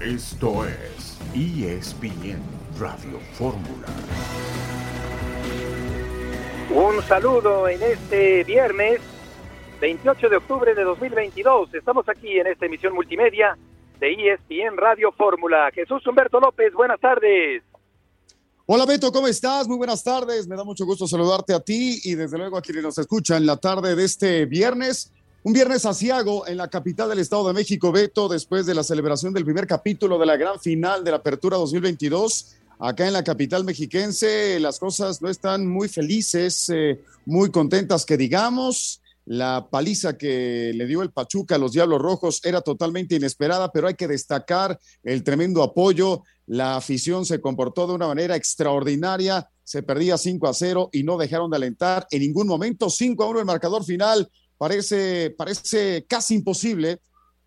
Esto es ESPN Radio Fórmula. Un saludo en este viernes 28 de octubre de 2022. Estamos aquí en esta emisión multimedia de ESPN Radio Fórmula. Jesús Humberto López, buenas tardes. Hola Beto, ¿cómo estás? Muy buenas tardes. Me da mucho gusto saludarte a ti y desde luego a quienes nos escuchan la tarde de este viernes. Un viernes asiago en la capital del Estado de México, Beto, después de la celebración del primer capítulo de la gran final de la Apertura 2022. Acá en la capital mexiquense las cosas no están muy felices, eh, muy contentas que digamos. La paliza que le dio el Pachuca a los Diablos Rojos era totalmente inesperada, pero hay que destacar el tremendo apoyo. La afición se comportó de una manera extraordinaria. Se perdía 5 a 0 y no dejaron de alentar en ningún momento. 5 a 1 el marcador final parece, parece casi imposible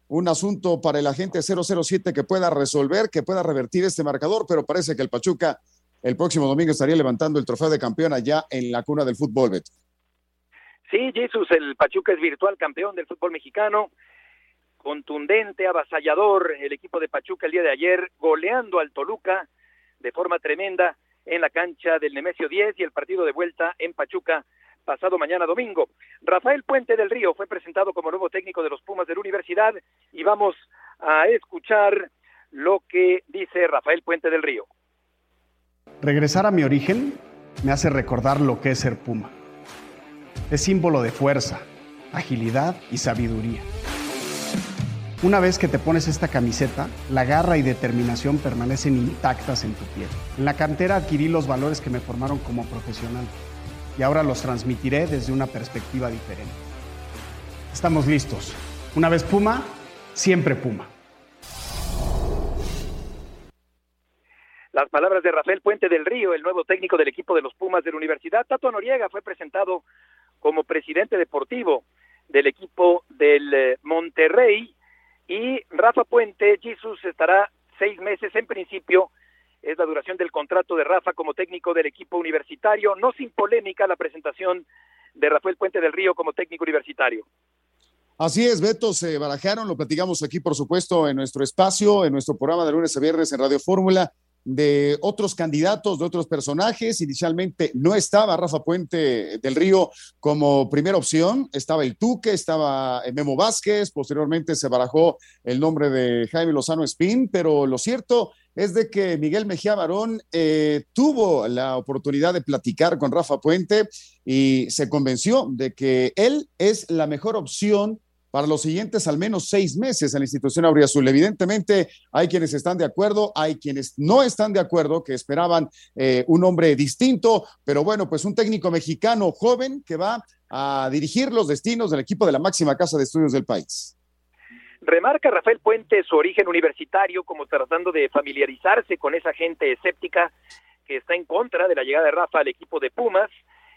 un asunto para el agente 007 que pueda resolver, que pueda revertir este marcador, pero parece que el Pachuca el próximo domingo estaría levantando el trofeo de campeón allá en la cuna del fútbol, Beto. Sí, Jesús, el Pachuca es virtual campeón del fútbol mexicano, contundente, avasallador, el equipo de Pachuca el día de ayer, goleando al Toluca de forma tremenda en la cancha del Nemesio 10 y el partido de vuelta en Pachuca pasado mañana domingo. Rafael Puente del Río fue presentado como nuevo técnico de los Pumas de la Universidad y vamos a escuchar lo que dice Rafael Puente del Río. Regresar a mi origen me hace recordar lo que es ser Puma. Es símbolo de fuerza, agilidad y sabiduría. Una vez que te pones esta camiseta, la garra y determinación permanecen intactas en tu piel. En la cantera adquirí los valores que me formaron como profesional y ahora los transmitiré desde una perspectiva diferente. Estamos listos. Una vez Puma, siempre Puma. Las palabras de Rafael Puente del Río, el nuevo técnico del equipo de los Pumas de la Universidad. Tato Noriega fue presentado como presidente deportivo del equipo del eh, Monterrey y Rafa Puente, Jesús estará seis meses en principio es la duración del contrato de Rafa como técnico del equipo universitario, no sin polémica la presentación de Rafael Puente del Río como técnico universitario. Así es, Beto, se barajaron, lo platicamos aquí, por supuesto, en nuestro espacio, en nuestro programa de lunes a viernes en Radio Fórmula, de otros candidatos, de otros personajes. Inicialmente no estaba Rafa Puente del Río como primera opción, estaba el Tuque, estaba Memo Vázquez, posteriormente se barajó el nombre de Jaime Lozano Espín, pero lo cierto es de que Miguel Mejía Barón eh, tuvo la oportunidad de platicar con Rafa Puente y se convenció de que él es la mejor opción para los siguientes al menos seis meses en la institución Auriazul. Evidentemente, hay quienes están de acuerdo, hay quienes no están de acuerdo, que esperaban eh, un hombre distinto, pero bueno, pues un técnico mexicano joven que va a dirigir los destinos del equipo de la máxima casa de estudios del país. Remarca Rafael Puente su origen universitario como tratando de familiarizarse con esa gente escéptica que está en contra de la llegada de Rafa al equipo de Pumas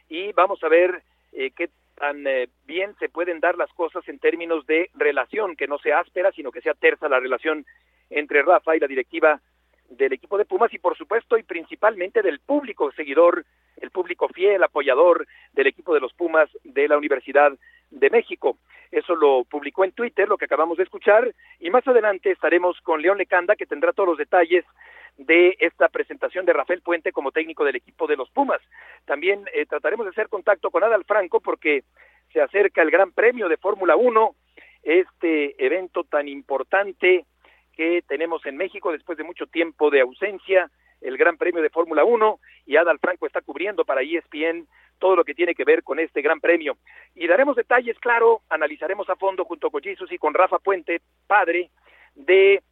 y vamos a ver eh, qué tan eh, bien se pueden dar las cosas en términos de relación, que no sea áspera, sino que sea tersa la relación entre Rafa y la directiva del equipo de Pumas y por supuesto y principalmente del público seguidor, el público fiel, apoyador del equipo de los Pumas de la Universidad de México. Eso lo publicó en Twitter, lo que acabamos de escuchar, y más adelante estaremos con León Lecanda, que tendrá todos los detalles de esta presentación de Rafael Puente como técnico del equipo de los Pumas. También eh, trataremos de hacer contacto con Adal Franco porque se acerca el Gran Premio de Fórmula 1, este evento tan importante que tenemos en México después de mucho tiempo de ausencia, el Gran Premio de Fórmula 1, y Adal Franco está cubriendo para ESPN todo lo que tiene que ver con este gran premio. Y daremos detalles, claro, analizaremos a fondo junto con Jesus y con Rafa Puente, padre, de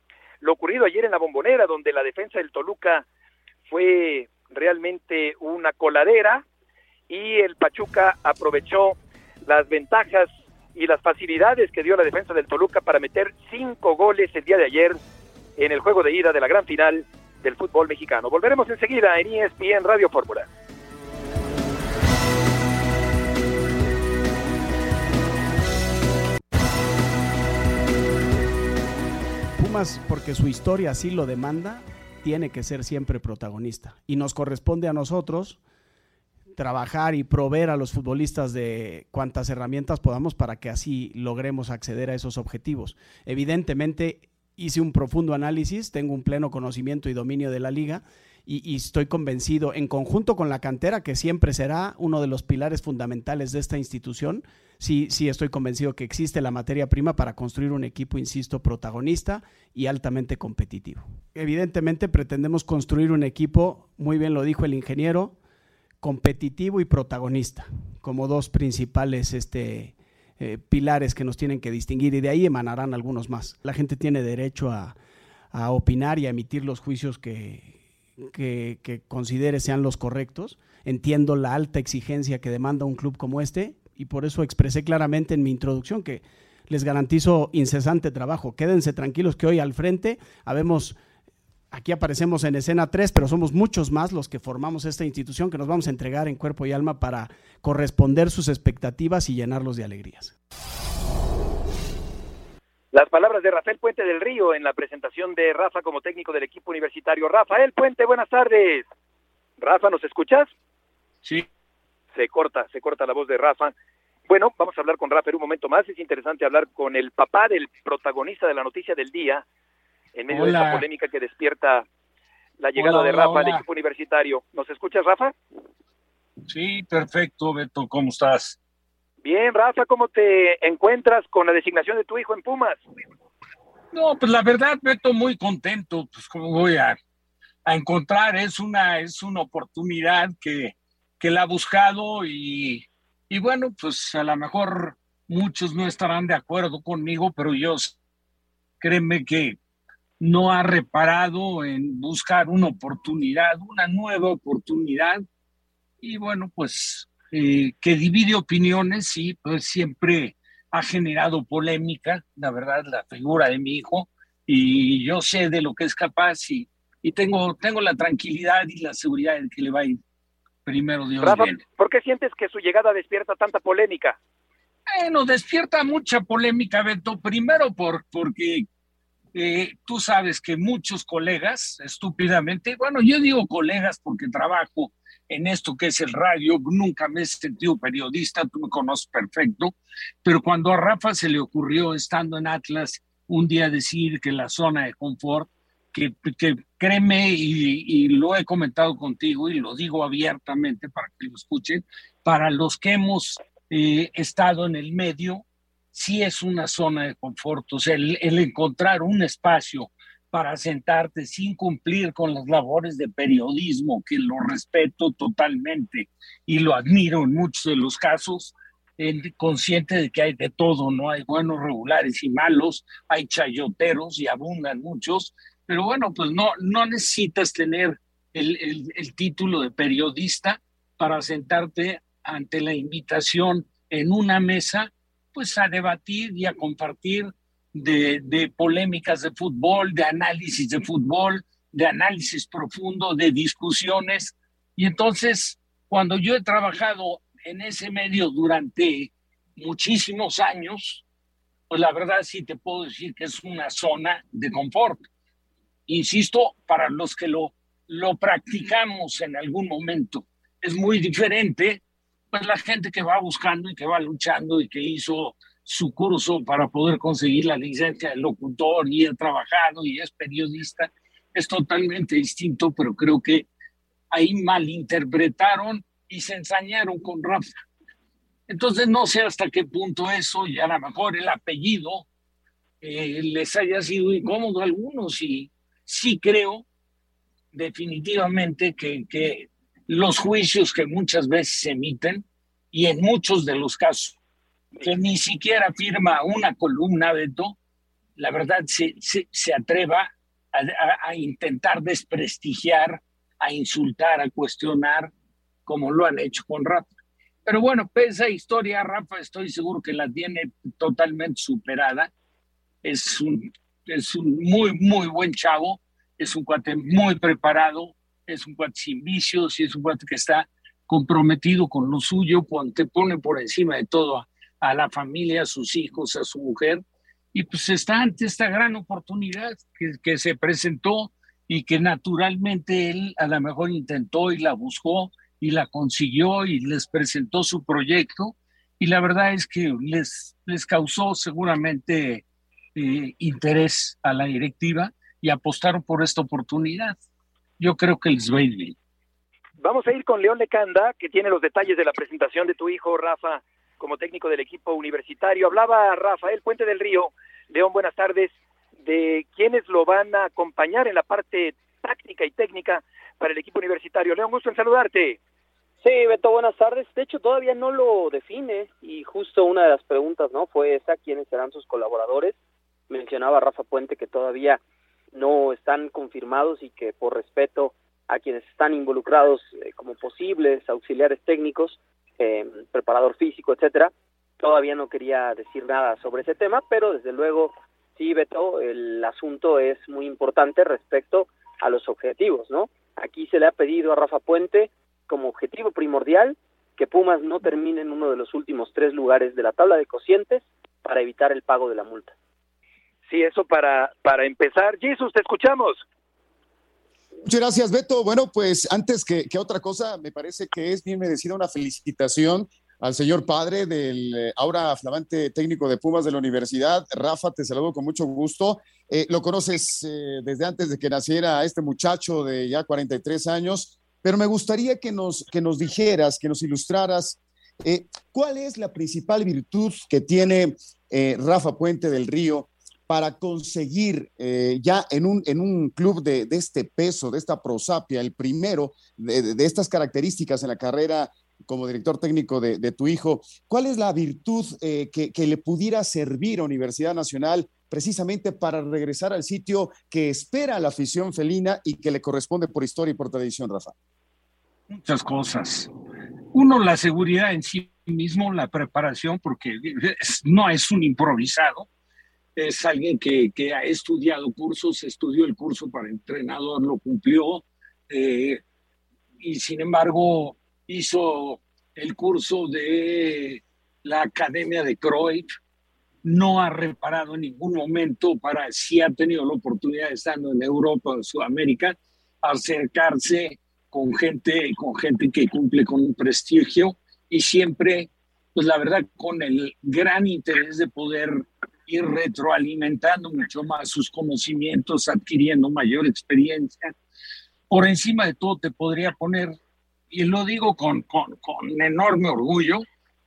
lo ocurrido ayer en la bombonera, donde la defensa del Toluca fue realmente una coladera y el Pachuca aprovechó las ventajas y las facilidades que dio la defensa del Toluca para meter cinco goles el día de ayer en el juego de ida de la gran final del fútbol mexicano. Volveremos enseguida en ESPN Radio Fórmula. Porque su historia así lo demanda, tiene que ser siempre protagonista. Y nos corresponde a nosotros trabajar y proveer a los futbolistas de cuantas herramientas podamos para que así logremos acceder a esos objetivos. Evidentemente, hice un profundo análisis, tengo un pleno conocimiento y dominio de la liga y, estoy convencido, en conjunto con la cantera, que siempre será uno de los pilares fundamentales de esta institución, sí, sí estoy convencido que existe la materia prima para construir un equipo, insisto, protagonista y altamente competitivo. Evidentemente pretendemos construir un equipo, muy bien lo dijo el ingeniero, competitivo y protagonista, como dos principales este, eh, pilares que nos tienen que distinguir y de ahí emanarán algunos más. La gente tiene derecho a, a opinar y a emitir los juicios que, que, considere sean los correctos. Entiendo la alta exigencia que demanda un club como este y por eso expresé claramente en mi introducción que les garantizo incesante trabajo. Quédense tranquilos que hoy al frente habemos, aquí aparecemos en escena tres, pero somos muchos más los que formamos esta institución que nos vamos a entregar en cuerpo y alma para corresponder sus expectativas y llenarlos de alegrías. Las palabras de Rafael Puente del Río en la presentación de Rafa como técnico del equipo universitario. Rafael Puente, buenas tardes. Rafa, ¿nos escuchas? Sí. Se corta, se corta la voz de Rafa. Bueno, vamos a hablar con Rafa en un momento más. Es interesante hablar con el papá del protagonista de la noticia del día, en medio de esta polémica que despierta la llegada de Rafa al equipo universitario. ¿Nos escuchas, Rafa? Sí, perfecto, Beto. ¿Cómo estás? Bien, Rafa, ¿cómo te encuentras con la designación de tu hijo en Pumas? No, pues la verdad, Beto, muy contento. Pues como voy a, encontrar, es una, es una oportunidad que, que la ha buscado y, y bueno, pues a lo mejor muchos no estarán de acuerdo conmigo, pero yo créeme que no ha reparado en buscar una oportunidad, una nueva oportunidad. Y bueno, pues eh, que divide opiniones y pues siempre ha generado polémica, la verdad, la figura de mi hijo, y yo sé de lo que es capaz y, y tengo, tengo la tranquilidad y la seguridad de que le va a ir primero Dios ¿Por qué sientes que su llegada despierta tanta polémica? Bueno, despierta mucha polémica, Beto. Primero por, porque eh, tú sabes que muchos colegas, estúpidamente, bueno, yo digo colegas porque trabajo en esto que es el radio, nunca me he sentido periodista, tú me conoces perfecto, pero cuando a Rafa se le ocurrió, estando en Atlas, un día decir que la zona de confort, que, que créeme y, y, lo he comentado contigo y lo digo abiertamente para que lo escuchen, para los que hemos eh, estado en el medio, sí es una zona de confort, o sea, el encontrar un espacio para sentarte sin cumplir con las labores de periodismo, que lo respeto totalmente y lo admiro en muchos de los casos, consciente de que hay de todo, no hay buenos regulares y malos, hay chayoteros y abundan muchos, pero bueno, pues no, no necesitas tener el, el, el título de periodista para sentarte ante la invitación en una mesa, pues a debatir y a compartir de, polémicas de fútbol, de análisis de fútbol, de análisis profundo, de discusiones. Y entonces, cuando yo he trabajado en ese medio durante muchísimos años, pues la verdad sí te puedo decir que es una zona de confort. Insisto, para los que lo, lo practicamos en algún momento, es muy diferente, pues la gente que va buscando y que va luchando y que hizo su curso para poder conseguir la licencia de locutor y ha trabajado y es periodista, es totalmente distinto, pero creo que ahí malinterpretaron y se ensañaron con Rafa. Entonces no sé hasta qué punto eso y a lo mejor el apellido eh, les haya sido incómodo a algunos y sí creo definitivamente que, que los juicios que muchas veces se emiten y en muchos de los casos que ni siquiera firma una columna, de todo, la verdad se, se, atreva a, intentar desprestigiar, a insultar, a cuestionar, como lo han hecho con Rafa. Pero bueno, esa historia, Rafa, estoy seguro que la tiene totalmente superada. Es un, es un muy, muy buen chavo, es un cuate muy preparado, es un cuate sin vicios y es un cuate que está comprometido con lo suyo, te pone por encima de todo la familia, a sus hijos, a su mujer, y pues está ante esta gran oportunidad que, que se presentó y que naturalmente él a lo mejor intentó y la buscó y la consiguió y les presentó su proyecto y la verdad es que les, les causó seguramente eh, interés a la directiva y apostaron por esta oportunidad. Yo creo que les va a bien. Vamos a ir con León Lecanda, que tiene los detalles de la presentación de tu hijo, Rafa, como técnico del equipo universitario. Hablaba Rafael Puente del Río. León, buenas tardes. De quiénes lo van a acompañar en la parte táctica y técnica para el equipo universitario. León, gusto en saludarte. Sí, Beto, buenas tardes. De hecho, todavía no lo define y justo una de las preguntas, ¿no? Fue esa, ¿quiénes serán sus colaboradores? Mencionaba Rafa Puente que todavía no están confirmados y que por respeto a quienes están involucrados eh, como posibles auxiliares técnicos, eh, preparador físico, etcétera, todavía no quería decir nada sobre ese tema, pero desde luego sí, Beto, el asunto es muy importante respecto a los objetivos, ¿no? Aquí se le ha pedido a Rafa Puente como objetivo primordial que Pumas no termine en uno de los últimos tres lugares de la tabla de cocientes para evitar el pago de la multa. Sí, eso para, para empezar. Jesús, te escuchamos. Muchas gracias, Beto. Bueno, pues antes que, otra cosa, me parece que es bien merecida una felicitación al señor padre del eh, ahora flamante técnico de Pumas de la universidad. Rafa, te saludo con mucho gusto. Eh, lo conoces eh, desde antes de que naciera este muchacho de ya 43 años, pero me gustaría que nos, que nos dijeras, que nos ilustraras cuál es la principal virtud que tiene Rafa Puente del Río para conseguir eh, ya en un, en un club de, de, este peso, de esta prosapia, el primero de, de, estas características en la carrera como director técnico de, tu hijo, ¿cuál es la virtud eh, que, que, le pudiera servir a Universidad Nacional precisamente para regresar al sitio que espera la afición felina y que le corresponde por historia y por tradición, Rafa? Muchas cosas. Uno, la seguridad en sí mismo, la preparación, porque no es un improvisado es alguien que, que, ha estudiado cursos, estudió el curso para entrenador, lo cumplió, eh, y sin embargo hizo el curso de la Academia de Cruyff, no ha reparado en ningún momento para, si ha tenido la oportunidad estando en Europa o Sudamérica, acercarse con gente, con gente que cumple con un prestigio y siempre, pues la verdad, con el gran interés de poder ir retroalimentando mucho más sus conocimientos, adquiriendo mayor experiencia. Por encima de todo te podría poner, y lo digo con, con, con enorme orgullo,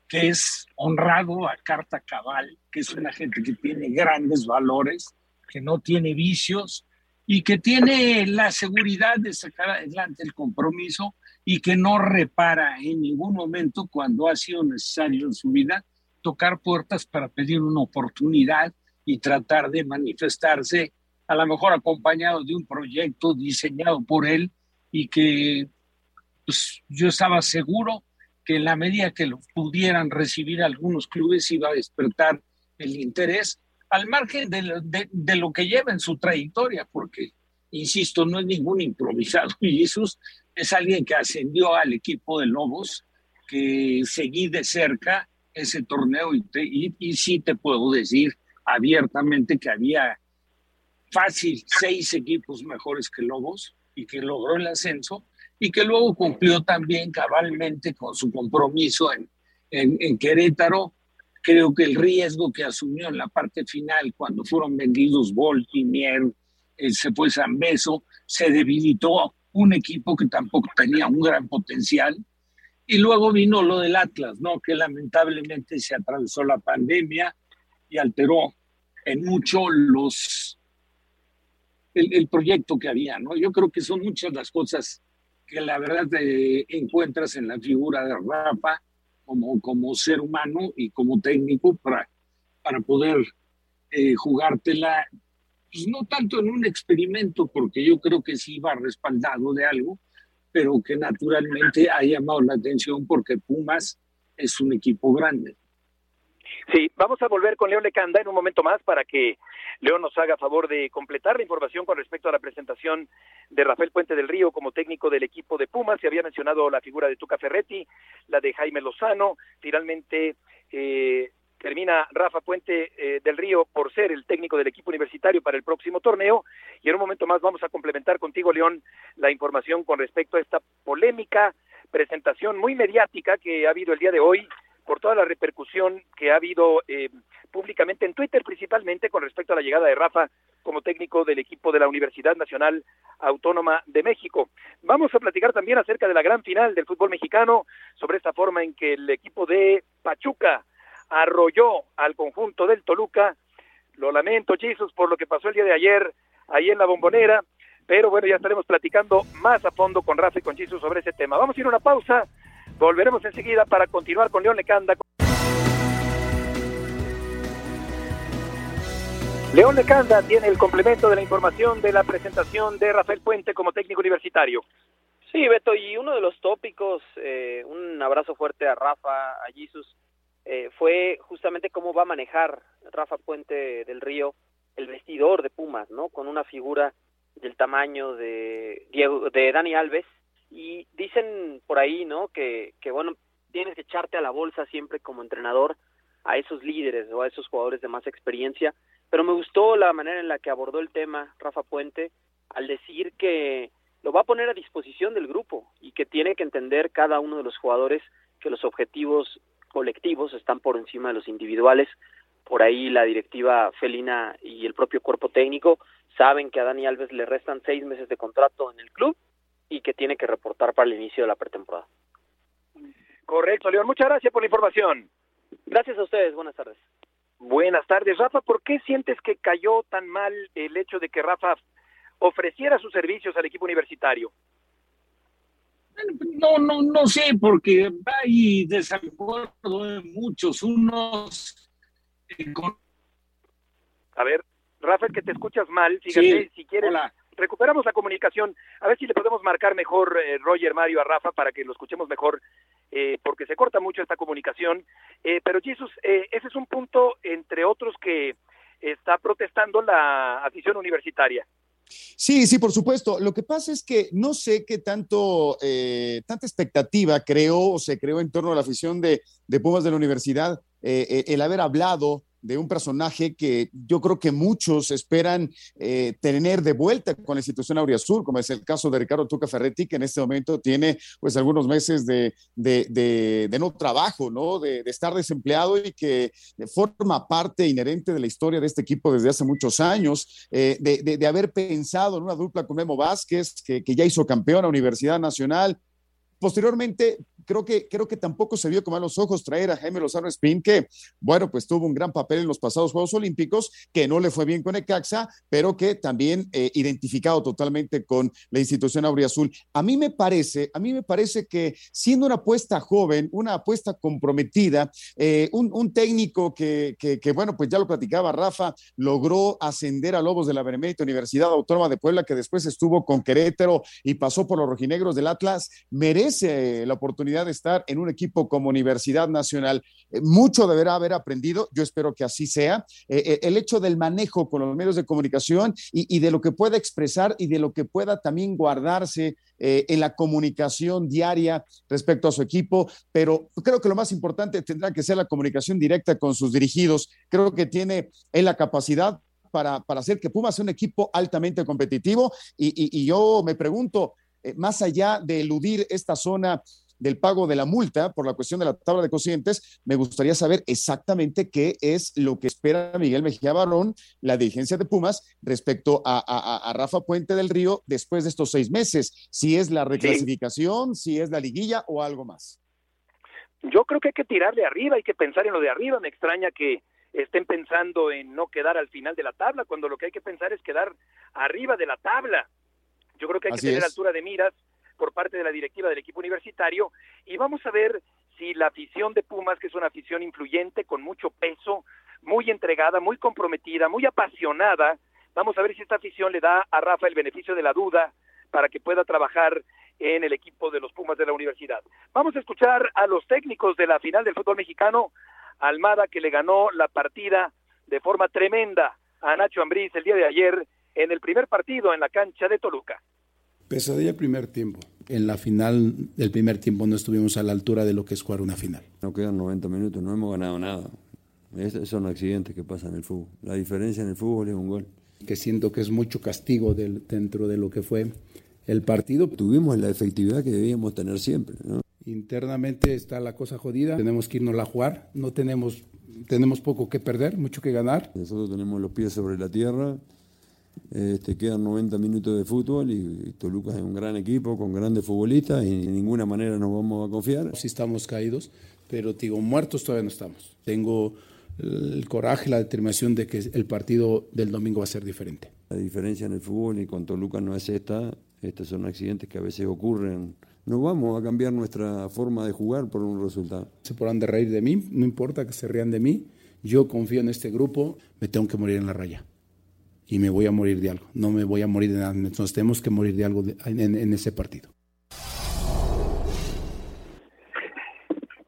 que es honrado a Carta Cabal, que es una gente que tiene grandes valores, que no tiene vicios y que tiene la seguridad de sacar adelante el compromiso y que no repara en ningún momento cuando ha sido necesario en su vida tocar puertas para pedir una oportunidad y tratar de manifestarse, a lo mejor acompañado de un proyecto diseñado por él y que pues, yo estaba seguro que en la medida que lo pudieran recibir algunos clubes iba a despertar el interés al margen de, de, de lo que lleva en su trayectoria, porque, insisto, no es ningún improvisado y Jesús es alguien que ascendió al equipo de Lobos, que seguí de cerca ese torneo y, y, y, sí te puedo decir abiertamente que había fácil seis equipos mejores que Lobos y que logró el ascenso y que luego cumplió también cabalmente con su compromiso en, en, en Querétaro. Creo que el riesgo que asumió en la parte final cuando fueron vendidos y Mier, eh, se fue San Beso, se debilitó un equipo que tampoco tenía un gran potencial y luego vino lo del Atlas, ¿no? Que lamentablemente se atravesó la pandemia y alteró en mucho los el, el, proyecto que había, ¿no? Yo creo que son muchas las cosas que la verdad te encuentras en la figura de Rafa como, como ser humano y como técnico para, para poder eh, jugártela, pues no tanto en un experimento, porque yo creo que sí va respaldado de algo, pero que naturalmente ha llamado la atención porque Pumas es un equipo grande. Sí, vamos a volver con León Lecanda en un momento más para que León nos haga favor de completar la información con respecto a la presentación de Rafael Puente del Río como técnico del equipo de Pumas. Se había mencionado la figura de Tuca Ferretti, la de Jaime Lozano. Finalmente, eh, termina Rafa Puente eh, del Río por ser el técnico del equipo universitario para el próximo torneo y en un momento más vamos a complementar contigo, León, la información con respecto a esta polémica presentación muy mediática que ha habido el día de hoy por toda la repercusión que ha habido eh, públicamente en Twitter principalmente con respecto a la llegada de Rafa como técnico del equipo de la Universidad Nacional Autónoma de México. Vamos a platicar también acerca de la gran final del fútbol mexicano, sobre esta forma en que el equipo de Pachuca arrolló al conjunto del Toluca. Lo lamento, Jesus, por lo que pasó el día de ayer ahí en la bombonera, pero bueno, ya estaremos platicando más a fondo con Rafa y con Jesus sobre ese tema. Vamos a ir a una pausa, volveremos enseguida para continuar con León Lecanda. León Lecanda tiene el complemento de la información de la presentación de Rafael Puente como técnico universitario. Sí, Beto, y uno de los tópicos, eh, un abrazo fuerte a Rafa, a Jesus, eh, fue justamente cómo va a manejar Rafa Puente del Río el vestidor de Pumas, ¿no? Con una figura del tamaño de Diego, de Dani Alves y dicen por ahí, ¿no? Que, que bueno, tienes que echarte a la bolsa siempre como entrenador a esos líderes o a esos jugadores de más experiencia pero me gustó la manera en la que abordó el tema Rafa Puente al decir que lo va a poner a disposición del grupo y que tiene que entender cada uno de los jugadores que los objetivos colectivos están por encima de los individuales. Por ahí la directiva felina y el propio cuerpo técnico saben que a Dani Alves le restan seis meses de contrato en el club y que tiene que reportar para el inicio de la pretemporada. Correcto, León. Muchas gracias por la información. Gracias a ustedes. Buenas tardes. Buenas tardes, Rafa. ¿Por qué sientes que cayó tan mal el hecho de que Rafa ofreciera sus servicios al equipo universitario? No, no, no sé, porque hay desacuerdo de muchos. Unos. Eh, A ver, Rafa, que te escuchas mal. Fíjate, si quieres. Recuperamos la comunicación. A ver si le podemos marcar mejor, eh, Roger Mario, a Rafa para que lo escuchemos mejor eh, porque se corta mucho esta comunicación. Eh, pero Jesús, eh, ese es un punto, entre otros, que está protestando la afición universitaria. Sí, sí, por supuesto. Lo que pasa es que no sé qué tanto, tanta expectativa creó o se creó en torno a la afición de, de Pumas de la universidad el haber hablado de un personaje que yo creo que muchos esperan eh, tener de vuelta con la institución Auriazul, como es el caso de Ricardo Tuca Ferretti, que en este momento tiene pues algunos meses de, no trabajo, ¿no? De, estar desempleado y que forma parte inherente de la historia de este equipo desde hace muchos años, eh, de, haber pensado en una dupla con Memo Vázquez, que, que ya hizo campeón a Universidad Nacional, Posteriormente, creo que, creo que tampoco se vio con malos ojos traer a Jaime Lozano Spin, que, bueno, pues tuvo un gran papel en los pasados Juegos Olímpicos, que no le fue bien con Ecaxa, pero que también eh, identificado totalmente con la institución Auriazul. A mí me parece, a mí me parece que siendo una apuesta joven, una apuesta comprometida, eh, un, técnico que, bueno, pues ya lo platicaba Rafa, logró ascender a Lobos de la Benemérita Universidad Autónoma de Puebla, que después estuvo con Querétaro y pasó por los rojinegros del Atlas, merece eh, la oportunidad de estar en un equipo como Universidad Nacional. Eh, mucho deberá haber aprendido, yo espero que así sea. Eh, el hecho del manejo con los medios de comunicación y, de lo que pueda expresar y de lo que pueda también guardarse en la comunicación diaria respecto a su equipo, pero creo que lo más importante tendrá que ser la comunicación directa con sus dirigidos. Creo que tiene en la capacidad para, hacer que Pumas sea un equipo altamente competitivo. y, yo me pregunto, eh, más allá de eludir esta zona del pago de la multa por la cuestión de la tabla de cocientes, me gustaría saber exactamente qué es lo que espera Miguel Mejía Barón, la dirigencia de Pumas, respecto a, Rafa Puente del Río después de estos seis meses. Si es la reclasificación, si es la liguilla o algo más. Yo creo que hay que tirar de arriba, hay que pensar en lo de arriba. Me extraña que estén pensando en no quedar al final de la tabla, cuando lo que hay que pensar es quedar arriba de la tabla. Yo creo que hay que tener altura de miras por parte de la directiva del equipo universitario. Y vamos a ver si la afición de Pumas, que es una afición influyente, con mucho peso, muy entregada, muy comprometida, muy apasionada, vamos a ver si esta afición le da a Rafa el beneficio de la duda para que pueda trabajar en el equipo de los Pumas de la universidad. Vamos a escuchar a los técnicos de la final del fútbol mexicano, Almada que le ganó la partida de forma tremenda a Nacho Ambriz el día de ayer en el primer partido en la cancha de Toluca. Pesadilla primer tiempo. En la final del primer tiempo no estuvimos a la altura de lo que es jugar una final. No quedan 90 minutos, no hemos ganado nada. Esos son accidentes que pasan en el fútbol. La diferencia en el fútbol es un gol. Que siento que es mucho castigo dentro de lo que fue el partido. Tuvimos la efectividad que debíamos tener siempre. ¿no? Internamente está la cosa jodida, tenemos que irnos a jugar, no tenemos, tenemos poco que perder, mucho que ganar. Nosotros tenemos los pies sobre la tierra, este, quedan 90 minutos de fútbol y Toluca es un gran equipo con grandes futbolistas y de ninguna manera nos vamos a confiar. Sí estamos caídos, pero digo, muertos todavía no estamos. Tengo el coraje, la determinación de que el partido del domingo va a ser diferente. La diferencia en el fútbol y con Toluca no es esta, estos son accidentes que a veces ocurren no vamos a cambiar nuestra forma de jugar por un resultado. Se podrán de reír de mí, no importa que se rían de mí, yo confío en este grupo, me tengo que morir en la raya. Y me voy a morir de algo, no me voy a morir de nada, entonces tenemos que morir de algo en, ese partido.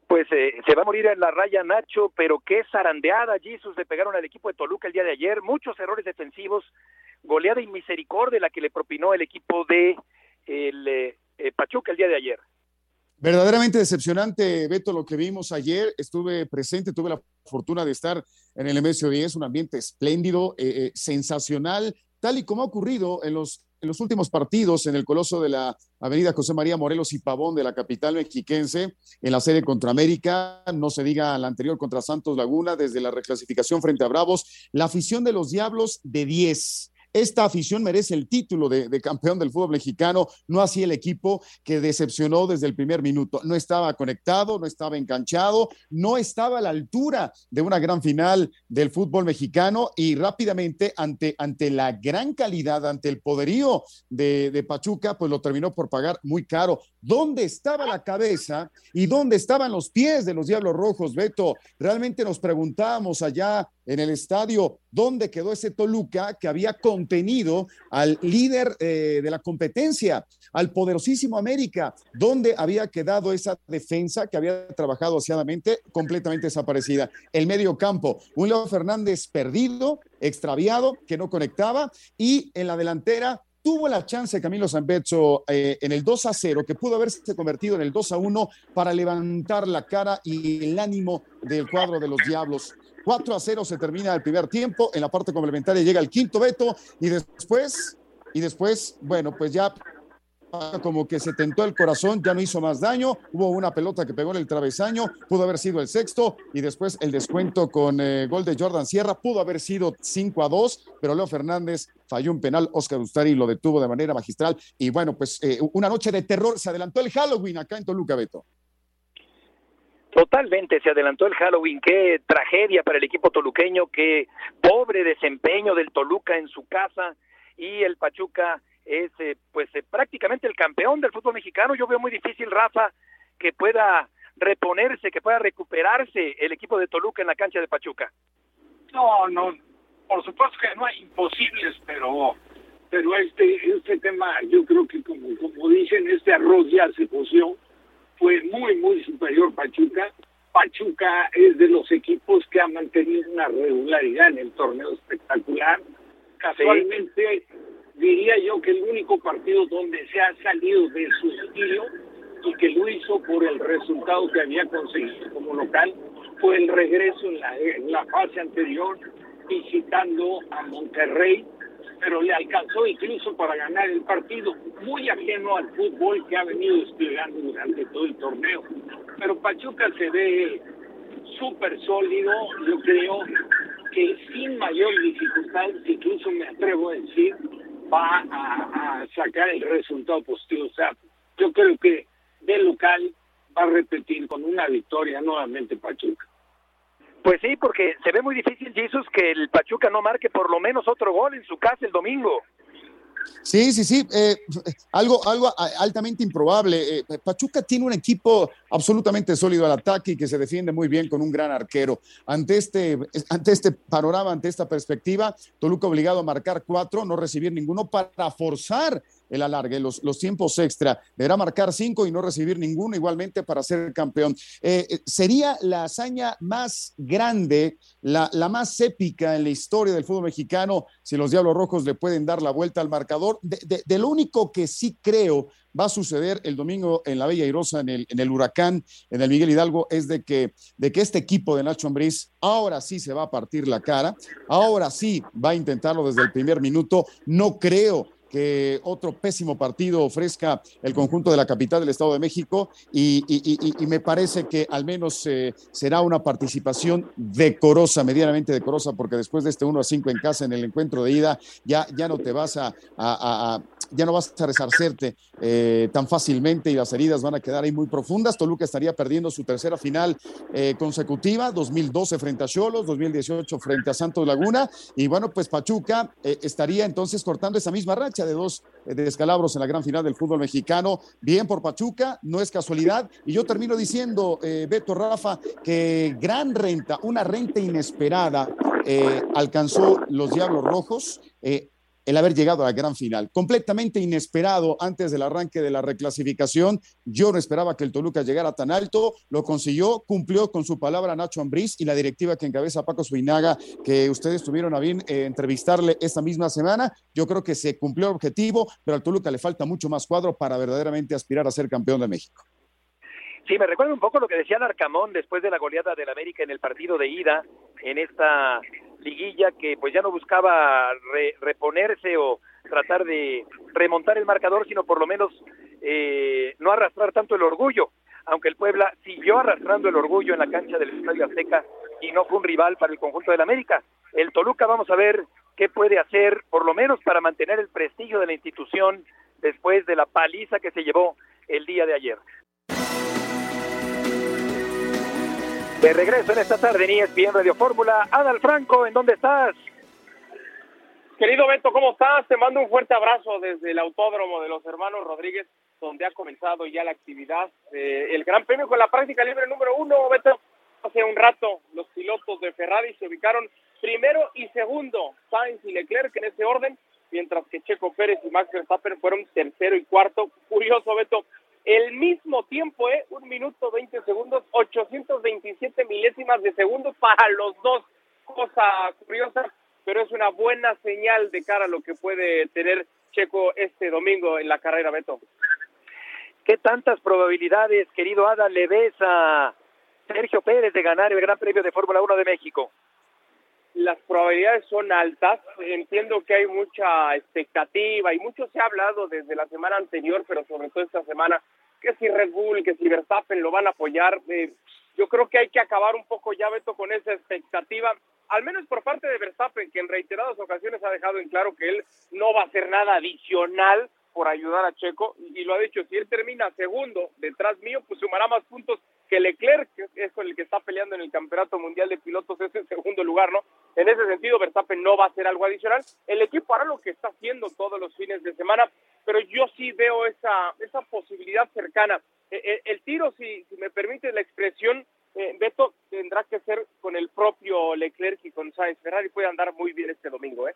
Pues eh, se va a morir en la raya Nacho, pero qué zarandeada, Jesus, le pegaron al equipo de Toluca el día de ayer, muchos errores defensivos, goleada y misericordia la que le propinó el equipo de el eh, eh, Pachuca el día de ayer. Verdaderamente decepcionante, Beto, lo que vimos ayer. Estuve presente, tuve la fortuna de estar en el MSO 10, un ambiente espléndido, eh, eh, sensacional, tal y como ha ocurrido en los, en los últimos partidos en el coloso de la Avenida José María Morelos y Pavón de la capital mexiquense, en la serie contra América, no se diga la anterior contra Santos Laguna, desde la reclasificación frente a Bravos, la afición de los Diablos de 10 esta afición merece el título de, campeón del fútbol mexicano, no así el equipo que decepcionó desde el primer minuto. No estaba conectado, no estaba enganchado, no estaba a la altura de una gran final del fútbol mexicano y rápidamente ante, ante la gran calidad, ante el poderío de, de Pachuca, pues lo terminó por pagar muy caro. ¿Dónde estaba la cabeza y dónde estaban los pies de los Diablos Rojos, Beto? Realmente nos preguntábamos allá en el estadio dónde quedó ese Toluca que había contenido al líder eh, de la competencia, al poderosísimo América, dónde había quedado esa defensa que había trabajado aseadamente, completamente desaparecida. El medio campo, un Leo Fernández perdido, extraviado, que no conectaba, y en la delantera tuvo la chance Camilo Zambetso eh, en el 2 a 0, que pudo haberse convertido en el 2 a 1 para levantar la cara y el ánimo del cuadro de los Diablos. 4 a 0 se termina el primer tiempo. En la parte complementaria llega el quinto veto y después, y después, bueno, pues ya como que se tentó el corazón, ya no hizo más daño, hubo una pelota que pegó en el travesaño, pudo haber sido el sexto y después el descuento con eh, gol de Jordan Sierra, pudo haber sido 5 a 2, pero Leo Fernández falló un penal, Oscar Ustari lo detuvo de manera magistral y bueno, pues eh, una noche de terror, se adelantó el Halloween acá en Toluca, Beto. Totalmente, se adelantó el Halloween, qué tragedia para el equipo toluqueño, qué pobre desempeño del Toluca en su casa y el Pachuca es eh, pues eh, prácticamente el campeón del fútbol mexicano. Yo veo muy difícil, Rafa, que pueda reponerse, que pueda recuperarse el equipo de Toluca en la cancha de Pachuca. No, no, por supuesto que no hay imposibles, pero pero este este tema yo creo que como como dicen este arroz ya se coció fue muy, muy superior Pachuca. Pachuca es de los equipos que ha mantenido una regularidad en el torneo espectacular. Casualmente, diría yo que el único partido donde se ha salido de su estilo y que lo hizo por el resultado que había conseguido como local fue el regreso en en la fase anterior visitando a Monterrey pero le alcanzó incluso para ganar el partido, muy ajeno al fútbol que ha venido desplegando durante todo el torneo. Pero Pachuca se ve súper sólido, yo creo que sin mayor dificultad, incluso me atrevo a decir, va a, a sacar el resultado positivo. O sea, yo creo que de local va a repetir con una victoria nuevamente Pachuca. Pues sí, porque se ve muy difícil, Jesús, que el Pachuca no marque por lo menos otro gol en su casa el domingo. Sí, sí, sí, eh, algo, algo altamente improbable. Eh, Pachuca tiene un equipo absolutamente sólido al ataque y que se defiende muy bien con un gran arquero. Ante este, ante este panorama, ante esta perspectiva, Toluca obligado a marcar cuatro, no recibir ninguno para forzar el alargue, los, los tiempos extra. Deberá marcar cinco y no recibir ninguno igualmente para ser campeón. Eh, eh, sería la hazaña más grande, la, la, más épica en la historia del fútbol mexicano si los Diablos Rojos le pueden dar la vuelta al marcador. De, lo único que sí creo va a suceder el domingo en la Bella Irosa, en el, en el Huracán, en el Miguel Hidalgo, es de que, de que este equipo de Nacho Ambriz ahora sí se va a partir la cara, ahora sí va a intentarlo desde el primer minuto. No creo que otro pésimo partido ofrezca el conjunto de la capital del Estado de México y, me parece que al menos eh, será una participación decorosa, medianamente decorosa, porque después de este 1 a 5 en casa en el encuentro de ida, ya, ya no te vas a, ya no vas a resarcerte eh, tan fácilmente y las heridas van a quedar ahí muy profundas. Toluca estaría perdiendo su tercera final eh, consecutiva, 2012 frente a Cholos, 2018 frente a Santos Laguna, y bueno, pues Pachuca eh, estaría entonces cortando esa misma racha de dos descalabros en la gran final del fútbol mexicano. Bien por Pachuca, no es casualidad. Y yo termino diciendo, Beto Rafa, que gran renta, una renta inesperada alcanzó los Diablos Rojos el haber llegado a la gran final. Completamente inesperado antes del arranque de la reclasificación. Yo no esperaba que el Toluca llegara tan alto. Lo consiguió, cumplió con su palabra Nacho Ambriz y la directiva que encabeza Paco Suinaga, que ustedes tuvieron a bien eh, entrevistarle esta misma semana. Yo creo que se cumplió el objetivo, pero al Toluca le falta mucho más cuadro para verdaderamente aspirar a ser campeón de México. Sí, me recuerda un poco lo que decía Arcamón después de la goleada del América en el partido de ida en esta liguilla que pues ya no buscaba reponerse o tratar de remontar el marcador, sino por lo menos eh, no arrastrar tanto el orgullo, aunque el Puebla siguió arrastrando el orgullo en la cancha del Estadio Azteca y no fue un rival para el conjunto del América. El Toluca vamos a ver qué puede hacer, por lo menos para mantener el prestigio de la institución después de la paliza que se llevó el día de ayer. De regreso en esta tarde en ESPN Radio Fórmula. Adal Franco, ¿en dónde estás? Querido Beto, ¿cómo estás? Te mando un fuerte abrazo desde el Autódromo de los Hermanos Rodríguez, donde ha comenzado ya la actividad el Gran Premio con la práctica libre número uno. Beto, hace un rato los pilotos de Ferrari se ubicaron primero y segundo, Sainz y Leclerc en ese orden, mientras que Checo Pérez y Max Verstappen fueron tercero y cuarto. Curioso, Beto, el mismo tiempo, ¿eh? Un minuto 20 segundos, 827 milésimas de segundos para los dos. Cosa curiosa, pero es una buena señal de cara a lo que puede tener Checo este domingo en la carrera, Beto. ¿Qué tantas probabilidades, querido Ada, le ves a Sergio Pérez de ganar el Gran Premio de Fórmula 1 de México? Las probabilidades son altas. Entiendo que hay mucha expectativa y mucho se ha hablado desde la semana anterior, pero sobre todo esta semana que si Red Bull, que si Verstappen lo van a apoyar. Eh, yo creo que hay que acabar un poco ya, Beto, con esa expectativa, al menos por parte de Verstappen, que en reiteradas ocasiones ha dejado en claro que él no va a hacer nada adicional por ayudar a Checo, y lo ha dicho, si él termina segundo detrás mío, pues sumará más puntos que Leclerc, que es con el que está peleando en el Campeonato Mundial de Pilotos, es el segundo lugar, ¿no? En ese sentido, Verstappen no va a hacer algo adicional. El equipo hará lo que está haciendo todos los fines de semana, pero yo sí veo esa, esa posibilidad cercana. E, e, el, tiro, si, si me permite la expresión, eh, Beto, tendrá que ser con el propio Leclerc y con Sainz. Ferrari puede andar muy bien este domingo, ¿eh?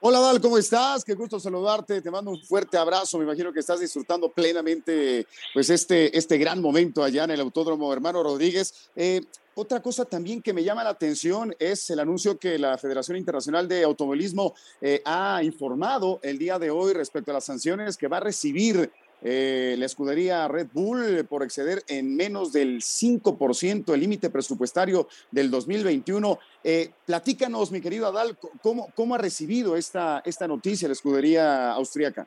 Hola Val, ¿cómo estás? Qué gusto saludarte. Te mando un fuerte abrazo. Me imagino que estás disfrutando plenamente pues este, este gran momento allá en el Autódromo Hermano Rodríguez. Eh, otra cosa también que me llama la atención es el anuncio que la Federación Internacional de Automovilismo eh, ha informado el día de hoy respecto a las sanciones que va a recibir eh, la escudería Red Bull por exceder en menos del 5% el límite presupuestario del 2021. Eh, platícanos, mi querido Adal, ¿cómo, cómo ha recibido esta, esta noticia la escudería austríaca?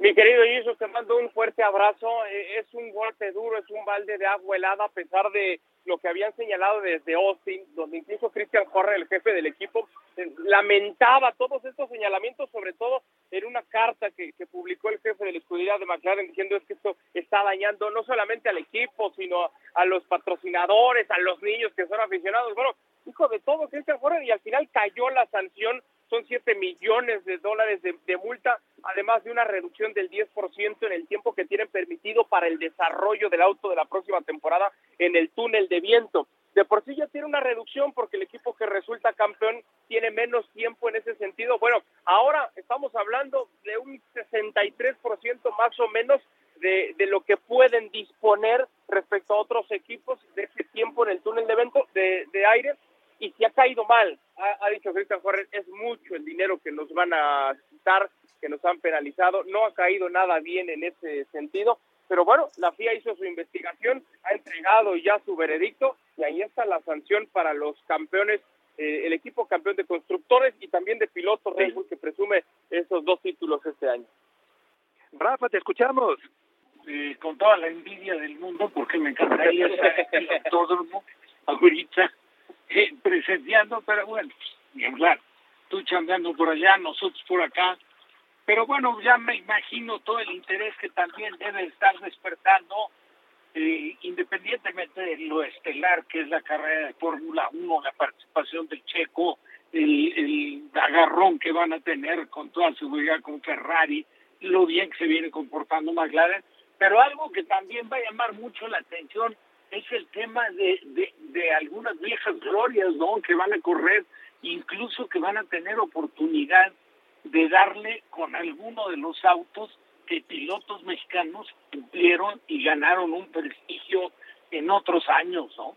Mi querido Jesús, te mando un fuerte abrazo. Es un golpe duro, es un balde de agua helada, a pesar de lo que habían señalado desde Austin, donde incluso Christian Horner, el jefe del equipo, eh, lamentaba todos estos señalamientos, sobre todo en una carta que, publicó el jefe de la escudería de McLaren diciendo es que esto está dañando no solamente al equipo, sino a los patrocinadores, a los niños que son aficionados. Bueno, hijo de todo Christian Horner y al final cayó la sanción, son 7 millones de dólares de, multa, además de una reducción del 10% en el tiempo que tienen permitido para el desarrollo del auto de la próxima temporada en el túnel de viento. De por sí ya tiene una reducción porque el equipo que resulta campeón tiene menos tiempo en ese sentido. Bueno, ahora estamos hablando de un 63% más o menos de, lo que pueden disponer respecto a otros equipos de ese tiempo en el túnel de, vento, de, de aire y si ha caído mal, ha, ha dicho Cristian Juárez, es mucho el dinero que nos van a quitar, que nos han penalizado, no ha caído nada bien en ese sentido, pero bueno, la FIA hizo su investigación, ha entregado ya su veredicto y ahí está la sanción para los campeones, eh, el equipo campeón de constructores y también de pilotos Red Bull que presume esos dos títulos este año. Rafa, te escuchamos. Eh, con toda la envidia del mundo, porque me encantaría estar en el autódromo ahorita eh, presenciando, pero bueno, bien claro, tú chambeando por allá, nosotros por acá, pero bueno, ya me imagino todo el interés que también debe estar despertando, eh, independientemente de lo estelar que es la carrera de Fórmula 1, la participación del Checo, el, el agarrón que van a tener con toda seguridad con Ferrari, lo bien que se viene comportando McLaren, pero algo que también va a llamar mucho la atención es el tema de, de, algunas viejas glorias, ¿no? Que van a correr, incluso que van a tener oportunidad de darle con alguno de los autos que pilotos mexicanos cumplieron y ganaron un prestigio en otros años, ¿no?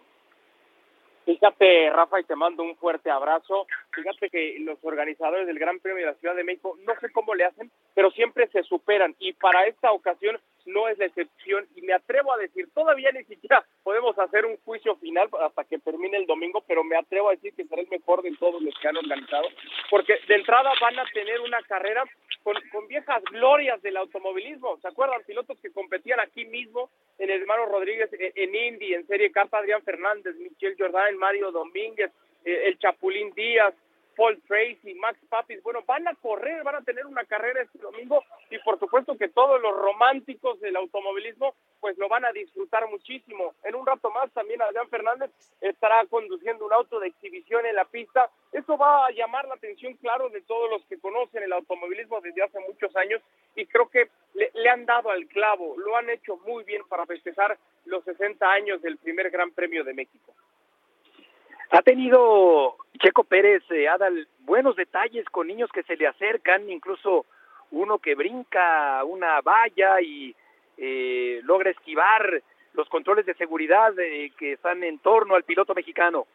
Fíjate, Rafa, y te mando un fuerte abrazo. Fíjate que los organizadores del Gran Premio de la Ciudad de México, no sé cómo le hacen, pero siempre se superan. Y para esta ocasión no es la excepción. Y me atrevo a decir, todavía ni siquiera podemos hacer un juicio final hasta que termine el domingo, pero me atrevo a decir que será el mejor de todos los que han organizado. Porque de entrada van a tener una carrera con, con viejas glorias del automovilismo. ¿Se acuerdan? Pilotos que competían aquí mismo en hermano Rodríguez, en, Indy, en Serie K, Adrián Fernández, Michel Jordan, Mario Domínguez, eh, el Chapulín Díaz, Paul Tracy, Max Papis, bueno, van a correr, van a tener una carrera este domingo y por supuesto que todos los románticos del automovilismo pues lo van a disfrutar muchísimo. En un rato más también Adrián Fernández estará conduciendo un auto de exhibición en la pista. Eso va a llamar la atención, claro, de todos los que conocen el automovilismo desde hace muchos años y creo que le, le han dado al clavo, lo han hecho muy bien para festejar los 60 años del primer Gran Premio de México. Ha tenido Checo Pérez, eh, Adal, buenos detalles con niños que se le acercan, incluso uno que brinca una valla y eh, logra esquivar los controles de seguridad eh, que están en torno al piloto mexicano.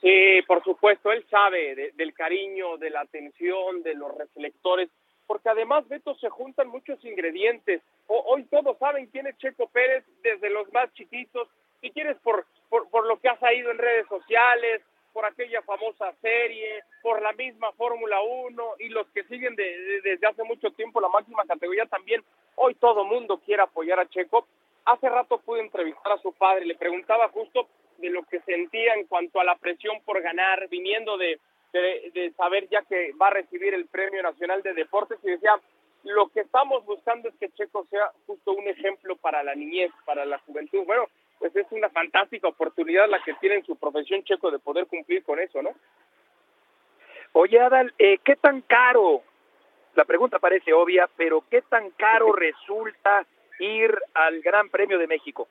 Sí, por supuesto, él sabe de, del cariño, de la atención, de los reflectores, porque además, Beto, se juntan muchos ingredientes. Hoy todos saben quién es Checo Pérez, desde los más chiquitos, si quieres por, por, por lo que ha salido en redes sociales, por aquella famosa serie, por la misma Fórmula 1 y los que siguen de, de, desde hace mucho tiempo la máxima categoría también. Hoy todo mundo quiere apoyar a Checo. Hace rato pude entrevistar a su padre, le preguntaba justo de lo que sentía en cuanto a la presión por ganar, viniendo de, de, de saber ya que va a recibir el Premio Nacional de Deportes y decía, lo que estamos buscando es que Checo sea justo un ejemplo para la niñez, para la juventud. Bueno, pues es una fantástica oportunidad la que tiene en su profesión Checo de poder cumplir con eso, ¿no? Oye, Adal, eh, ¿qué tan caro? La pregunta parece obvia, pero ¿qué tan caro resulta ir al Gran Premio de México?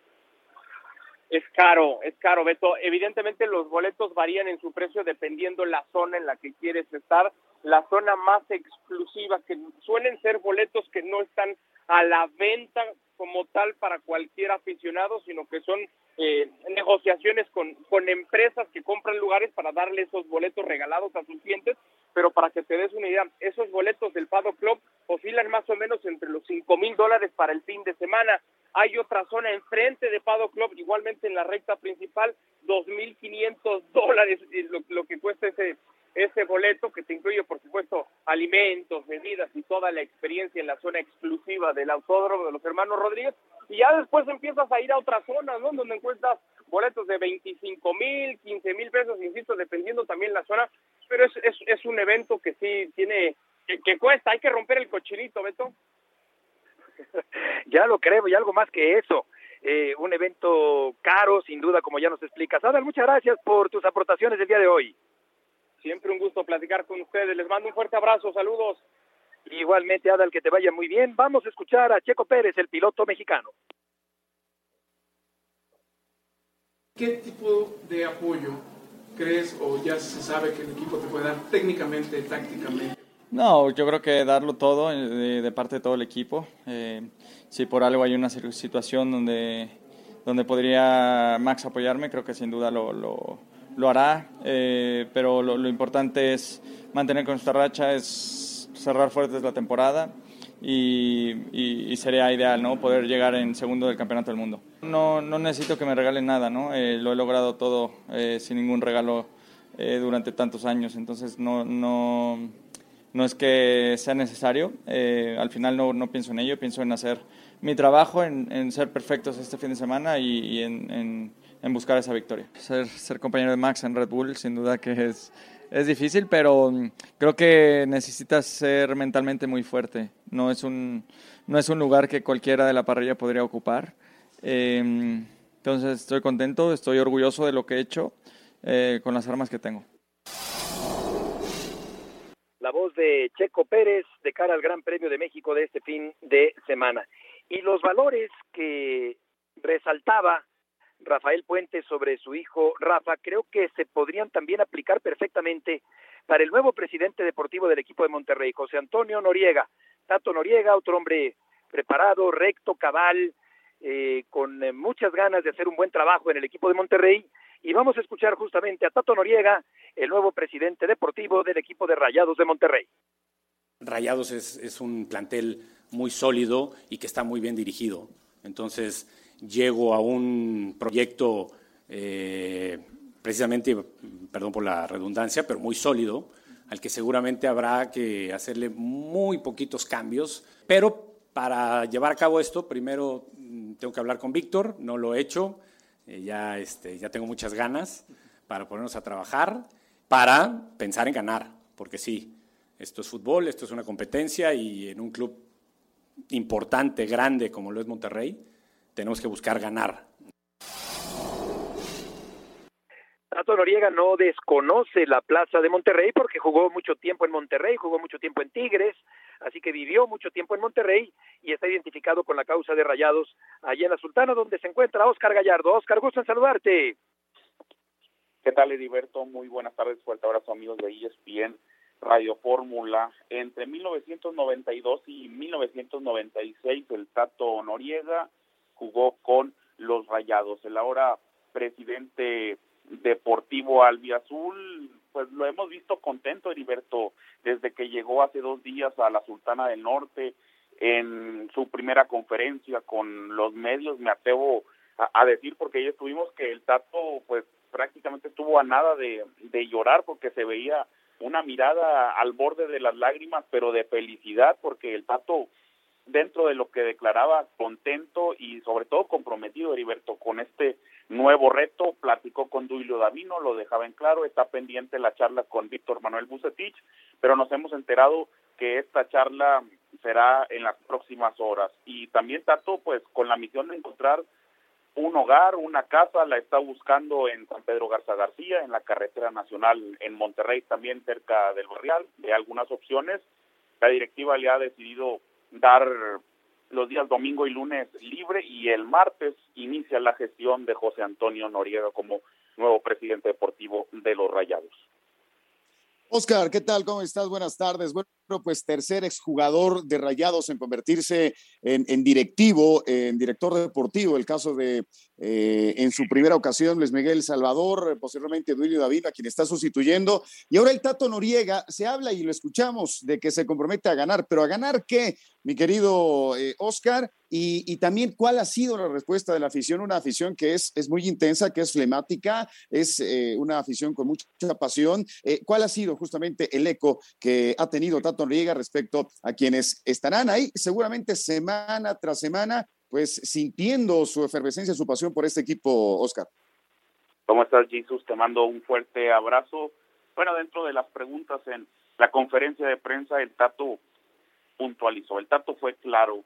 Es caro, es caro, Beto. Evidentemente los boletos varían en su precio dependiendo la zona en la que quieres estar. La zona más exclusiva, que suelen ser boletos que no están a la venta como tal para cualquier aficionado, sino que son eh, negociaciones con, con empresas que compran lugares para darle esos boletos regalados a sus clientes, pero para que te des una idea, esos boletos del Pado Club oscilan más o menos entre los cinco mil dólares para el fin de semana. Hay otra zona enfrente de Pado Club, igualmente en la recta principal, dos mil quinientos dólares lo, lo que cuesta ese ese boleto que te incluye, por supuesto, alimentos, bebidas y toda la experiencia en la zona exclusiva del autódromo de los hermanos Rodríguez. Y ya después empiezas a ir a otras zonas, ¿no? Donde encuentras boletos de 25 mil, 15 mil pesos, insisto, dependiendo también la zona. Pero es, es, es un evento que sí tiene, que, que cuesta, hay que romper el cochinito, Beto. ya lo creo, y algo más que eso. Eh, un evento caro, sin duda, como ya nos explicas. Adal, muchas gracias por tus aportaciones el día de hoy. Siempre un gusto platicar con ustedes. Les mando un fuerte abrazo. Saludos. Igualmente, Adal, que te vaya muy bien. Vamos a escuchar a Checo Pérez, el piloto mexicano. ¿Qué tipo de apoyo crees o ya se sabe que el equipo te puede dar técnicamente, tácticamente? No, yo creo que darlo todo de, de parte de todo el equipo. Eh, si por algo hay una situación donde, donde podría Max apoyarme, creo que sin duda lo, lo hará, eh, pero lo, importante es mantener con esta racha, es cerrar fuertes la temporada y, y, sería ideal ¿no? poder llegar en segundo del Campeonato del Mundo. No, no necesito que me regalen nada, ¿no? Eh, lo he logrado todo eh, sin ningún regalo eh, durante tantos años, entonces no, no, no es que sea necesario. Eh, al final no, no, pienso en ello, pienso en hacer mi trabajo, en, en ser perfectos este fin de semana y, en, en, buscar esa victoria. Ser, ser compañero de Max en Red Bull, sin duda que es, es difícil, pero mm, creo que necesitas ser mentalmente muy fuerte. No es un, no es un lugar que cualquiera de la parrilla podría ocupar. Eh, entonces estoy contento, estoy orgulloso de lo que he hecho eh, con las armas que tengo. La voz de Checo Pérez de cara al Gran Premio de México de este fin de semana. Y los valores que resaltaba Rafael Puente sobre su hijo Rafa, creo que se podrían también aplicar perfectamente para el nuevo presidente deportivo del equipo de Monterrey, José Antonio Noriega. Tato Noriega, otro hombre preparado, recto, cabal, eh, con eh, muchas ganas de hacer un buen trabajo en el equipo de Monterrey. Y vamos a escuchar justamente a Tato Noriega, el nuevo presidente deportivo del equipo de Rayados de Monterrey. Rayados es, es un plantel muy sólido y que está muy bien dirigido. Entonces, llego a un proyecto eh, precisamente, perdón por la redundancia, pero muy sólido, al que seguramente habrá que hacerle muy poquitos cambios, pero para llevar a cabo esto, primero mm, tengo que hablar con Víctor, no lo he hecho, eh, ya, este, ya tengo muchas ganas para ponernos a trabajar, para pensar en ganar, porque sí, esto es fútbol, esto es una competencia y en un club importante, grande como lo es Monterrey, tenemos que buscar ganar. Tato Noriega no desconoce la plaza de Monterrey porque jugó mucho tiempo en Monterrey, jugó mucho tiempo en Tigres, así que vivió mucho tiempo en Monterrey y está identificado con la causa de Rayados allí en la Sultana, donde se encuentra Oscar Gallardo. Oscar, gusto en saludarte. ¿Qué tal, Ediberto? Muy buenas tardes, fuerte abrazo amigos de ESPN Radio Fórmula. Entre 1992 y 1996, el Tato Noriega jugó con los Rayados. El ahora presidente deportivo albiazul, pues lo hemos visto contento, Heriberto, desde que llegó hace dos días a la Sultana del Norte en su primera conferencia con los medios, me atrevo a, decir, porque ya estuvimos que el Tato, pues prácticamente estuvo a nada de, de llorar porque se veía una mirada al borde de las lágrimas, pero de felicidad, porque el Tato dentro de lo que declaraba contento y sobre todo comprometido Heriberto con este nuevo reto, platicó con Duilio Davino, lo dejaba en claro, está pendiente la charla con Víctor Manuel Bucetich, pero nos hemos enterado que esta charla será en las próximas horas y también Tato pues con la misión de encontrar un hogar, una casa, la está buscando en San Pedro Garza García, en la carretera nacional en Monterrey, también cerca del Barrial, de algunas opciones. La directiva le ha decidido dar los días domingo y lunes libre y el martes inicia la gestión de José Antonio Noriega como nuevo presidente deportivo de los Rayados. Oscar, ¿qué tal? ¿Cómo estás? Buenas tardes. Pues tercer exjugador de Rayados en convertirse en, directivo, en director deportivo. El caso de, eh, en su primera ocasión, Luis Miguel Salvador, posteriormente Duilio David, a quien está sustituyendo. Y ahora el Tato Noriega, se habla y lo escuchamos de que se compromete a ganar, pero ¿a ganar qué, mi querido eh, Oscar? Y, y, también cuál ha sido la respuesta de la afición, una afición que es, es muy intensa, que es flemática, es eh, una afición con mucha pasión. Eh, ¿Cuál ha sido justamente el eco que ha tenido Tato Noriega respecto a quienes estarán ahí seguramente semana tras semana, pues sintiendo su efervescencia, su pasión por este equipo, Oscar? ¿Cómo estás, Jesus? Te mando un fuerte abrazo. Bueno, dentro de las preguntas en la conferencia de prensa, el Tato puntualizó, el Tato fue claro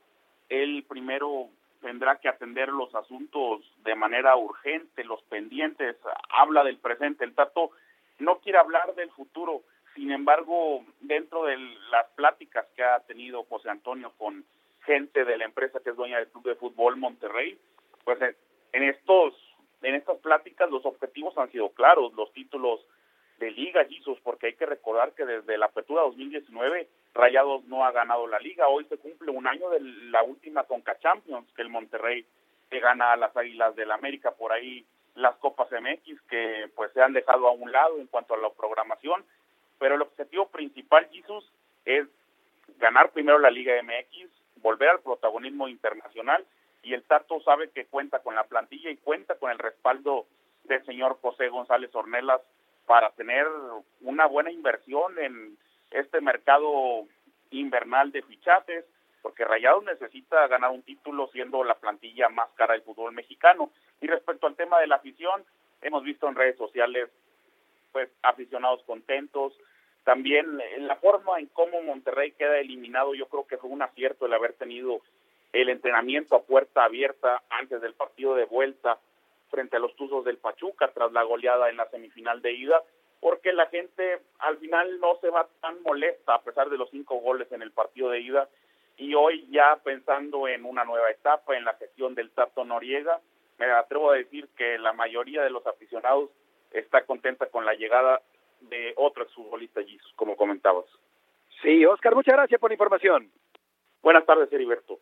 él primero tendrá que atender los asuntos de manera urgente, los pendientes, habla del presente, el Tato no quiere hablar del futuro, sin embargo, dentro de las pláticas que ha tenido José Antonio con gente de la empresa que es dueña del Club de Fútbol Monterrey, pues en estos en estas pláticas los objetivos han sido claros, los títulos de liga, Jesus, porque hay que recordar que desde la apertura 2019 Rayados no ha ganado la liga. Hoy se cumple un año de la última Conca Champions que el Monterrey se gana a las Águilas del América por ahí las Copas MX que pues se han dejado a un lado en cuanto a la programación, pero el objetivo principal, Jesus, es ganar primero la Liga MX, volver al protagonismo internacional y el Tato sabe que cuenta con la plantilla y cuenta con el respaldo del señor José González Ornelas para tener una buena inversión en este mercado invernal de fichajes, porque Rayados necesita ganar un título siendo la plantilla más cara del fútbol mexicano. Y respecto al tema de la afición, hemos visto en redes sociales pues aficionados contentos. También la forma en cómo Monterrey queda eliminado, yo creo que fue un acierto el haber tenido el entrenamiento a puerta abierta antes del partido de vuelta frente a los Tuzos del Pachuca tras la goleada en la semifinal de ida, porque la gente al final no se va tan molesta a pesar de los cinco goles en el partido de ida y hoy ya pensando en una nueva etapa en la gestión del Tato Noriega, me atrevo a decir que la mayoría de los aficionados está contenta con la llegada de otro exfutbolista Jesus, como comentabas. Sí, Oscar, muchas gracias por la información. Buenas tardes, Heriberto.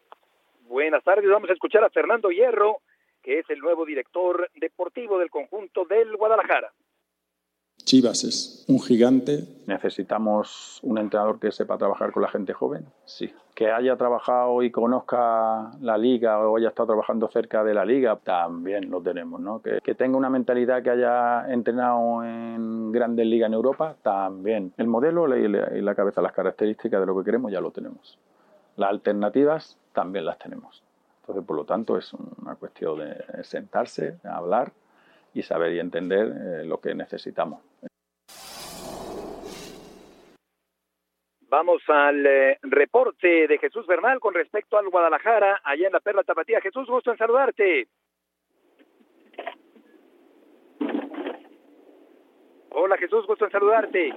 Buenas tardes, vamos a escuchar a Fernando Hierro, que es el nuevo director deportivo del conjunto del Guadalajara. Chivas es un gigante. Necesitamos un entrenador que sepa trabajar con la gente joven, sí. Que haya trabajado y conozca la liga o haya estado trabajando cerca de la liga, también lo tenemos, ¿no? Que, que tenga una mentalidad que haya entrenado en grandes ligas en Europa, también. El modelo y la cabeza, las características de lo que queremos ya lo tenemos. Las alternativas también las tenemos. Entonces, por lo tanto, es una cuestión de sentarse, hablar y saber y entender eh, lo que necesitamos. Vamos al eh, reporte de Jesús Bernal con respecto al Guadalajara, allá en la Perla Tapatía. Jesús, gusto en saludarte. Hola Jesús, gusto en saludarte.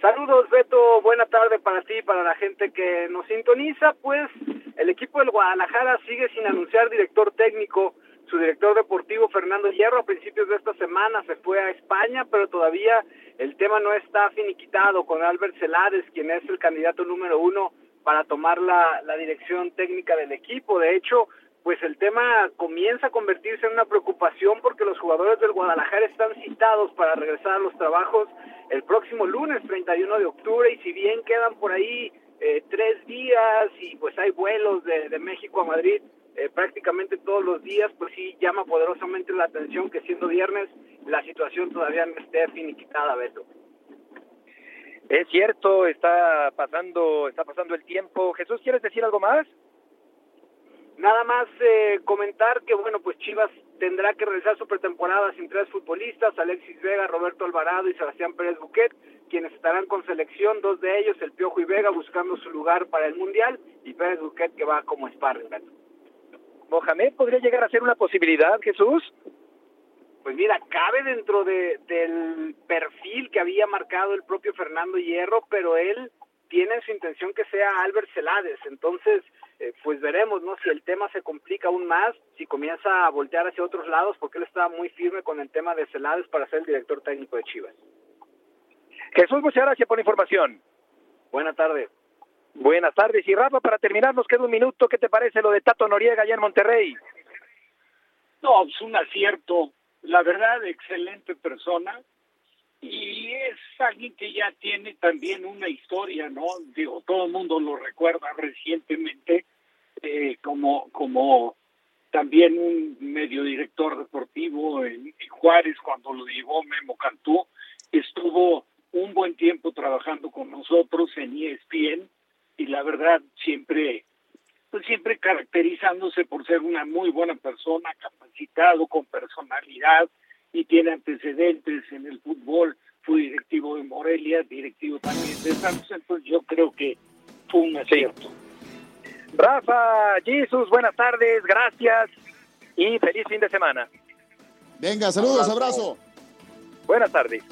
Saludos Beto, buena tarde para ti, para la gente que nos sintoniza. Pues el equipo del Guadalajara sigue sin anunciar director técnico. Su director deportivo Fernando Hierro a principios de esta semana se fue a España, pero todavía el tema no está finiquitado con Albert Celades, quien es el candidato número uno para tomar la, dirección técnica del equipo. De hecho, pues el tema comienza a convertirse en una preocupación porque los jugadores del Guadalajara están citados para regresar a los trabajos el próximo lunes 31 de octubre y si bien quedan por ahí eh, tres días y pues hay vuelos de México a Madrid eh, prácticamente todos los días, pues sí llama poderosamente la atención que siendo viernes la situación todavía no esté finiquitada, Beto. Es cierto, está pasando, está pasando el tiempo. Jesús, ¿quieres decir algo más? Nada más eh, comentar que, bueno, pues Chivas tendrá que realizar su pretemporada sin tres futbolistas, Alexis Vega, Roberto Alvarado y Sebastián Pérez Buquet, quienes estarán con selección, dos de ellos, el Piojo y Vega, buscando su lugar para el Mundial, y Pérez Buquet que va como sparring, ¿Mohamed podría llegar a ser una posibilidad, Jesús? Pues mira, cabe dentro de, del perfil que había marcado el propio Fernando Hierro, pero él tiene su intención que sea Albert Celades, entonces eh, pues veremos, ¿no? Si el tema se complica aún más, si comienza a voltear hacia otros lados, porque él está muy firme con el tema de Celades para ser el director técnico de Chivas. Jesús, muchas gracias por la información. Buenas tardes. Buenas tardes. Y Rafa, para terminar, nos queda un minuto. ¿Qué te parece lo de Tato Noriega allá en Monterrey? No, es un acierto. La verdad, excelente persona. Y es alguien que ya tiene también una historia, ¿no? Digo, todo el mundo lo recuerda recientemente eh, como, como también un medio director deportivo en, Juárez cuando lo llevó Memo Cantú. Estuvo un buen tiempo trabajando con nosotros en ESPN y la verdad siempre pues siempre caracterizándose por ser una muy buena persona, capacitado, con personalidad y tiene antecedentes en el fútbol, fue directivo de Morelia, directivo también de Santos, entonces yo creo que fue un acierto. Rafa, Jesus, buenas tardes, gracias y feliz fin de semana. Venga, saludos, abrazo. Buenas tardes.